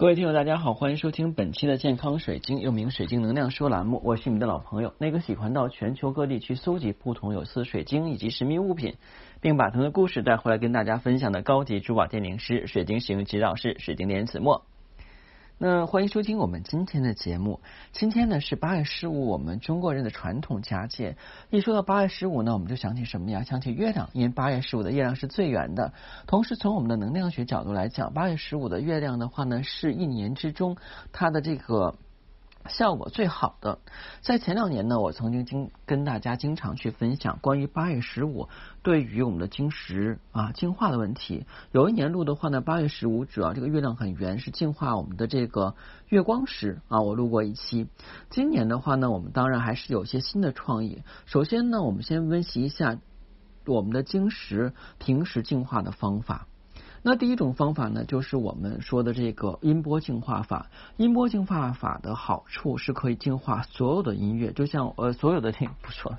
各位听友，大家好，欢迎收听本期的健康水晶，又名水晶能量说栏目。我是你们的老朋友，那个喜欢到全球各地去搜集不同有色水晶以及神秘物品，并把他们的故事带回来跟大家分享的高级珠宝鉴定师、水晶使用指导师水晶莲子墨。那欢迎收听我们今天的节目。今天呢是八月十五，我们中国人的传统佳节。一说到八月十五呢，我们就想起什么呀？想起月亮，因为八月十五的月亮是最圆的。同时，从我们的能量学角度来讲，八月十五的月亮的话呢，是一年之中它的这个。效果最好的，在前两年呢，我曾经经跟大家经常去分享关于八月十五对于我们的晶石啊净化的问题。有一年录的话呢，八月十五主要这个月亮很圆，是净化我们的这个月光石啊，我录过一期。今年的话呢，我们当然还是有些新的创意。首先呢，我们先温习一下我们的晶石平时净化的方法。那第一种方法呢，就是我们说的这个音波净化法。音波净化法的好处是可以净化所有的音乐，就像呃所有的听不说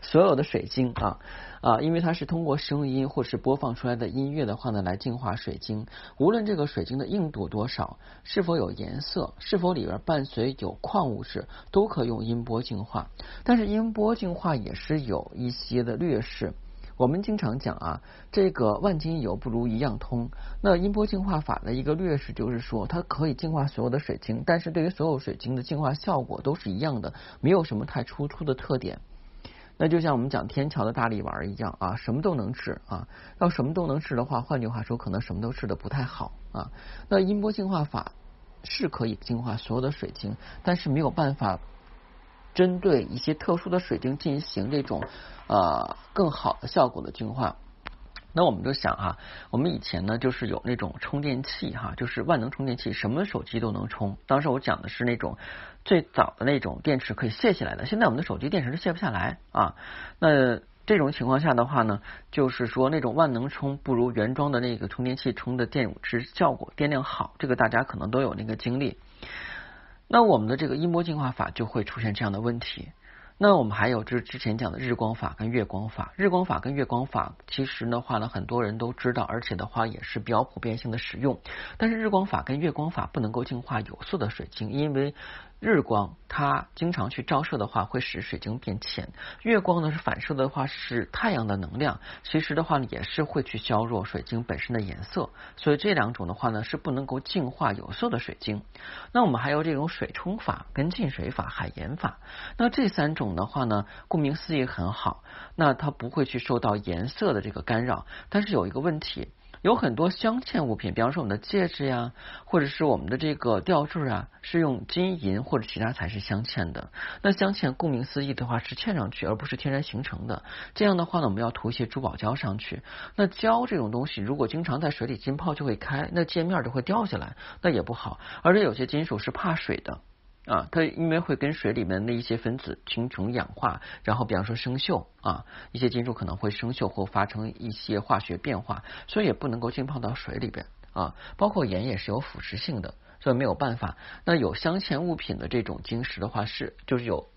所有的水晶啊啊，因为它是通过声音或是播放出来的音乐的话呢，来净化水晶。无论这个水晶的硬度多少，是否有颜色，是否里边伴随有矿物质，都可用音波净化。但是音波净化也是有一些的劣势。我们经常讲啊，这个万金油不如一样通。那音波净化法的一个劣势就是说，它可以净化所有的水晶，但是对于所有水晶的净化效果都是一样的，没有什么太突出的特点。那就像我们讲天桥的大力丸一样啊，什么都能治啊。要什么都能治的话，换句话说，可能什么都治的不太好啊。那音波净化法是可以净化所有的水晶，但是没有办法。针对一些特殊的水晶进行这种呃更好的效果的净化，那我们就想哈，我们以前呢就是有那种充电器哈，就是万能充电器，什么手机都能充。当时我讲的是那种最早的那种电池可以卸下来的，现在我们的手机电池都卸不下来啊。那这种情况下的话呢，就是说那种万能充不如原装的那个充电器充的电池效果电量好，这个大家可能都有那个经历。那我们的这个音波净化法就会出现这样的问题。那我们还有就是之前讲的日光法跟月光法，日光法跟月光法其实的话呢，很多人都知道，而且的话也是比较普遍性的使用。但是日光法跟月光法不能够净化有色的水晶，因为。日光它经常去照射的话，会使水晶变浅；月光呢是反射的话是太阳的能量，其实的话呢也是会去削弱水晶本身的颜色。所以这两种的话呢是不能够净化有色的水晶。那我们还有这种水冲法、跟进水法、海盐法。那这三种的话呢，顾名思义很好，那它不会去受到颜色的这个干扰。但是有一个问题。有很多镶嵌物品，比方说我们的戒指呀，或者是我们的这个吊坠啊，是用金银或者其他材质镶嵌的。那镶嵌顾名思义的话是嵌上去，而不是天然形成的。这样的话呢，我们要涂一些珠宝胶上去。那胶这种东西，如果经常在水里浸泡就会开，那界面就会掉下来，那也不好。而且有些金属是怕水的。啊，它因为会跟水里面的一些分子形成氧化，然后比方说生锈啊，一些金属可能会生锈或发生一些化学变化，所以也不能够浸泡到水里边啊。包括盐也是有腐蚀性的，所以没有办法。那有镶嵌物品的这种晶石的话，是就是有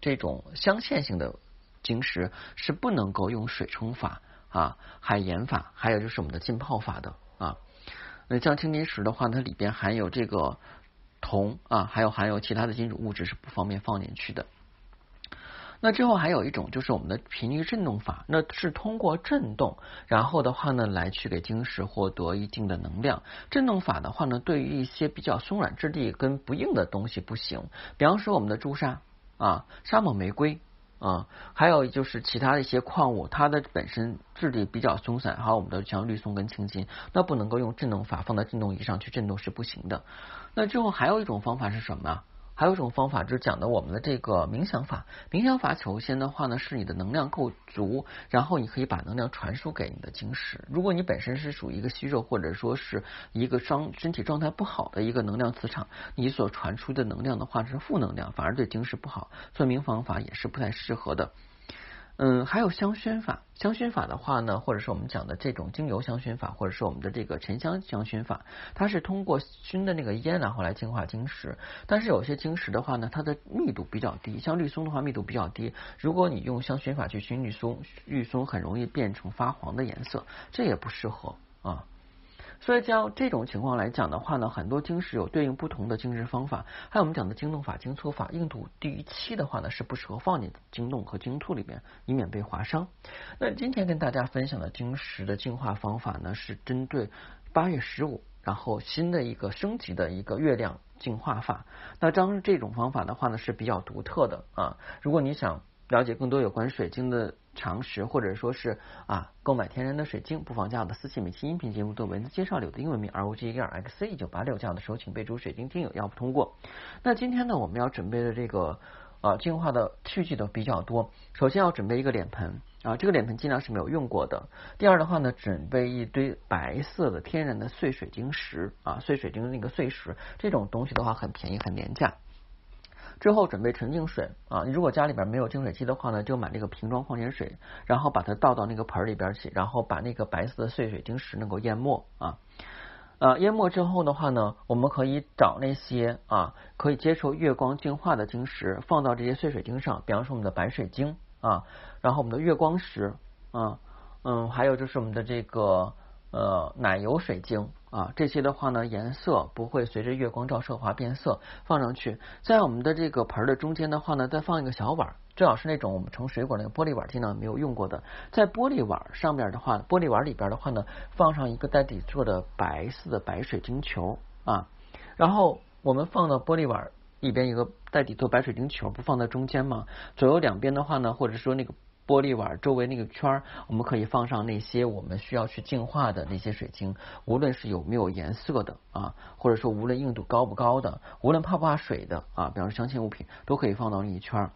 这种镶嵌性的晶石是不能够用水冲法啊、海盐法，还有就是我们的浸泡法的啊。那像青金石的话，它里边含有这个。铜啊，还有含有其他的金属物质是不方便放进去的。那之后还有一种就是我们的频率振动法，那是通过振动，然后的话呢，来去给晶石获得一定的能量。振动法的话呢，对于一些比较松软质地跟不硬的东西不行，比方说我们的朱砂啊、沙漠玫瑰。啊，还有就是其他的一些矿物，它的本身质地比较松散，还有我们的像绿松跟青金，那不能够用振动法放在振动仪上去振动是不行的。那之后还有一种方法是什么？还有一种方法就是讲的我们的这个冥想法，冥想法首先的话呢是你的能量够足，然后你可以把能量传输给你的晶石。如果你本身是属于一个虚弱或者说是一个伤身体状态不好的一个能量磁场，你所传输的能量的话是负能量，反而对晶石不好，所以冥方法也是不太适合的。嗯，还有香薰法。香薰法的话呢，或者是我们讲的这种精油香薰法，或者是我们的这个沉香香薰法，它是通过熏的那个烟，然后来净化晶石。但是有些晶石的话呢，它的密度比较低，像绿松的话密度比较低。如果你用香薰法去熏绿松，绿松很容易变成发黄的颜色，这也不适合啊。所以像这种情况来讲的话呢，很多晶石有对应不同的晶石方法。还有我们讲的晶洞法、晶簇法，硬度低于七的话呢，是不适合放进晶洞和晶簇里面，以免被划伤。那今天跟大家分享的晶石的净化方法呢，是针对八月十五，然后新的一个升级的一个月亮净化法。那当然这种方法的话呢，是比较独特的啊。如果你想了解更多有关水晶的，常识，或者说是啊，购买天然的水晶，不妨加我的私信，每期音频节目的文字介绍里有的英文名 R O G E R X C 一九八六，加我的时候请备注水晶听友要不通过。那今天呢，我们要准备的这个啊净化的器具都比较多。首先要准备一个脸盆啊，这个脸盆尽量是没有用过的。第二的话呢，准备一堆白色的天然的碎水晶石啊，碎水晶的那个碎石，这种东西的话很便宜，很廉价。之后准备纯净水啊，你如果家里边没有净水器的话呢，就买那个瓶装矿泉水，然后把它倒到那个盆里边去，然后把那个白色的碎水晶石能够淹没啊，呃淹没之后的话呢，我们可以找那些啊可以接受月光净化的晶石，放到这些碎水晶上，比方说我们的白水晶啊，然后我们的月光石啊，嗯，还有就是我们的这个呃奶油水晶。啊，这些的话呢，颜色不会随着月光照射话变色，放上去，在我们的这个盆的中间的话呢，再放一个小碗，最好是那种我们盛水果那个玻璃碗，尽量没有用过的。在玻璃碗上面的话，玻璃碗里边的话呢，放上一个带底座的白色的白水晶球啊，然后我们放到玻璃碗里边一个带底座白水晶球，不放在中间吗？左右两边的话呢，或者说那个。玻璃碗周围那个圈儿，我们可以放上那些我们需要去净化的那些水晶，无论是有没有颜色的啊，或者说无论硬度高不高的，无论怕不怕水的啊，比方说镶嵌物品都可以放到那一圈儿。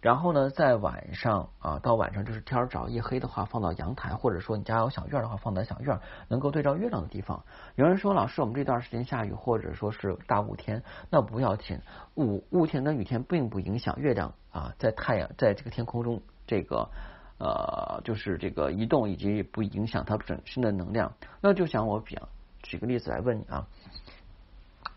然后呢，在晚上啊，到晚上就是天儿早一黑的话，放到阳台，或者说你家有小院儿的话，放在小院儿能够对照月亮的地方。有人说，老师，我们这段时间下雨，或者说是大雾天，那不要紧，雾雾天跟雨天并不影响月亮啊，在太阳在这个天空中。这个呃，就是这个移动以及不影响它本身的能量。那就想我比举个例子来问你啊，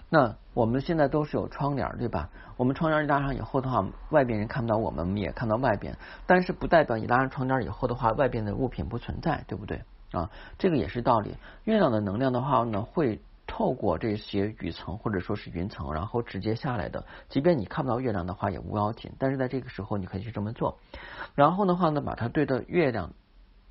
那我们现在都是有窗帘对吧？我们窗帘一拉上以后的话，外边人看不到我们，我们也看到外边。但是不代表你拉上窗帘以后的话，外边的物品不存在，对不对啊？这个也是道理。月亮的能量的话呢，会。透过这些雨层或者说是云层，然后直接下来的，即便你看不到月亮的话也无要紧。但是在这个时候，你可以去这么做。然后的话呢，把它对着月亮，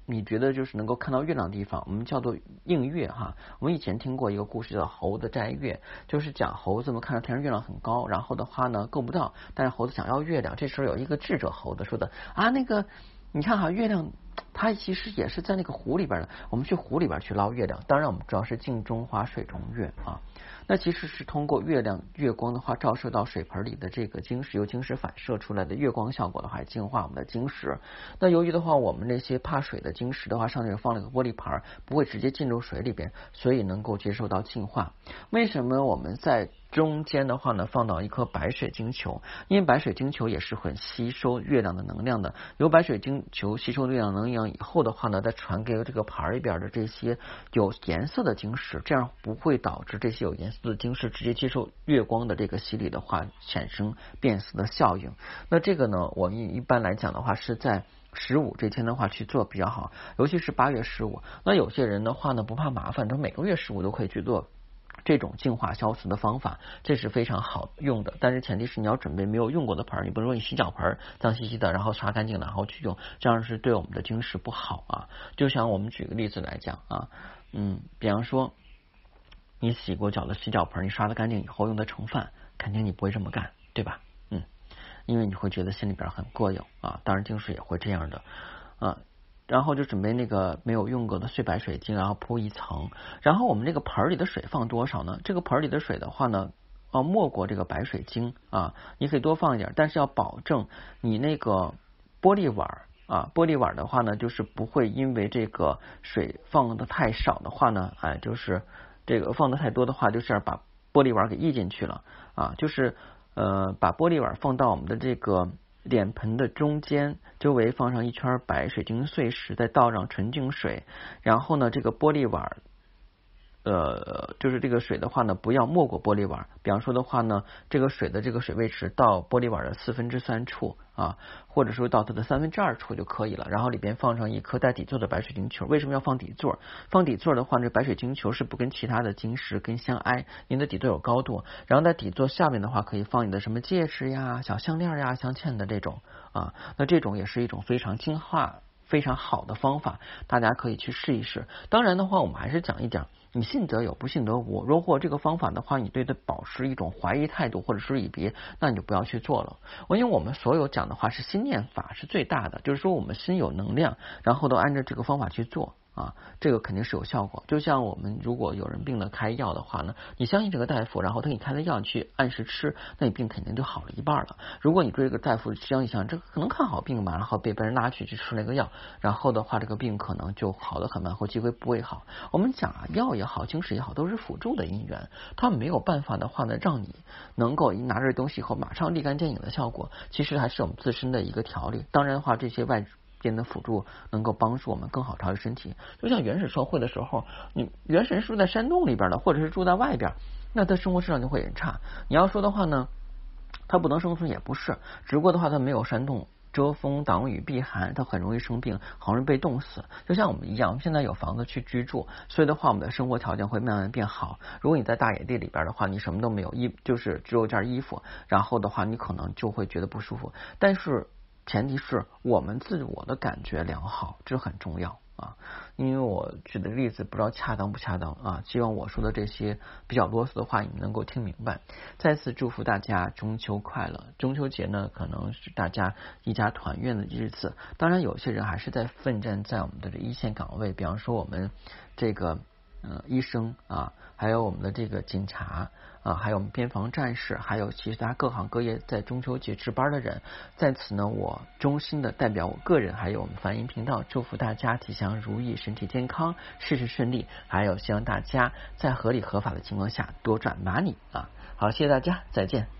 你觉得就是能够看到月亮的地方，我们叫做映月哈。我们以前听过一个故事叫猴子摘月，就是讲猴子们看到天上月亮很高，然后的话呢够不到，但是猴子想要月亮。这时候有一个智者猴子说的啊，那个你看哈，月亮。它其实也是在那个湖里边的，我们去湖里边去捞月亮。当然，我们主要是镜中花，水中月啊。那其实是通过月亮月光的话，照射到水盆里的这个晶石，由晶石反射出来的月光效果的话，净化我们的晶石。那由于的话，我们那些怕水的晶石的话，上面放了一个玻璃盘，不会直接进入水里边，所以能够接受到净化。为什么我们在中间的话呢，放到一颗白水晶球？因为白水晶球也是很吸收月亮的能量的。由白水晶球吸收月亮能能量以后的话呢，再传给这个盘里边的这些有颜色的晶石，这样不会导致这些有颜色。的晶石直接接受月光的这个洗礼的话，产生变色的效应。那这个呢，我们一般来讲的话，是在十五这天的话去做比较好，尤其是八月十五。那有些人的话呢，不怕麻烦，他每个月十五都可以去做这种净化消磁的方法，这是非常好用的。但是前提是你要准备没有用过的盆儿，你不能说你洗脚盆儿脏兮兮的，然后刷干净然后去用，这样是对我们的晶石不好啊。就像我们举个例子来讲啊，嗯，比方说。你洗过脚的洗脚盆，你刷的干净以后用的盛饭，肯定你不会这么干，对吧？嗯，因为你会觉得心里边很膈应啊。当然，晶石也会这样的啊。然后就准备那个没有用过的碎白水晶，然后铺一层。然后我们这个盆里的水放多少呢？这个盆里的水的话呢，啊，没过这个白水晶啊，你可以多放一点，但是要保证你那个玻璃碗啊，玻璃碗的话呢，就是不会因为这个水放的太少的话呢，哎，就是。这个放的太多的话，就是把玻璃碗给溢进去了啊，就是呃把玻璃碗放到我们的这个脸盆的中间，周围放上一圈白水晶碎石，再倒上纯净水，然后呢这个玻璃碗呃，就是这个水的话呢，不要没过玻璃碗。比方说的话呢，这个水的这个水位池到玻璃碗的四分之三处啊，或者说到它的三分之二处就可以了。然后里边放上一颗带底座的白水晶球。为什么要放底座？放底座的话，这白水晶球是不跟其他的晶石跟相挨，您的底座有高度。然后在底座下面的话，可以放你的什么戒指呀、小项链呀、镶嵌的这种啊。那这种也是一种非常净化、非常好的方法，大家可以去试一试。当然的话，我们还是讲一讲。你信则有，不信则无。如果这个方法的话，你对它保持一种怀疑态度或者是以别，那你就不要去做了。因为我们所有讲的话是心念法是最大的，就是说我们心有能量，然后都按照这个方法去做。啊，这个肯定是有效果。就像我们如果有人病了开药的话呢，你相信这个大夫，然后他给你开的药去按时吃，那你病肯定就好了一半了。如果你对这个大夫相一想，这可能看好病嘛，然后被别人拉去去吃那个药，然后的话这个病可能就好的很慢，或机会不会好。我们讲啊，药也好，精神也好，都是辅助的因缘，它没有办法的话呢，让你能够一拿着东西以后马上立竿见影的效果。其实还是我们自身的一个调理。当然的话，这些外。间的辅助能够帮助我们更好调理身体，就像原始社会的时候，你原始人是住在山洞里边的，或者是住在外边，那他生活质量就会很差。你要说的话呢，他不能生存也不是，只不过的话他没有山洞遮风挡雨避寒，他很容易生病，很容易被冻死。就像我们一样，我们现在有房子去居住，所以的话我们的生活条件会慢慢变好。如果你在大野地里边的话，你什么都没有，衣就是只有件衣服，然后的话你可能就会觉得不舒服。但是前提是我们自我的感觉良好，这很重要啊。因为我举的例子不知道恰当不恰当啊，希望我说的这些比较啰嗦的话，你们能够听明白。再次祝福大家中秋快乐！中秋节呢，可能是大家一家团圆的日子。当然，有些人还是在奋战在我们的这一线岗位，比方说我们这个呃医生啊，还有我们的这个警察。啊，还有我们边防战士，还有其他各行各业在中秋节值班的人，在此呢，我衷心的代表我个人，还有我们梵音频道，祝福大家吉祥如意，身体健康，事事顺利，还有希望大家在合理合法的情况下多赚 money 啊！好，谢谢大家，再见。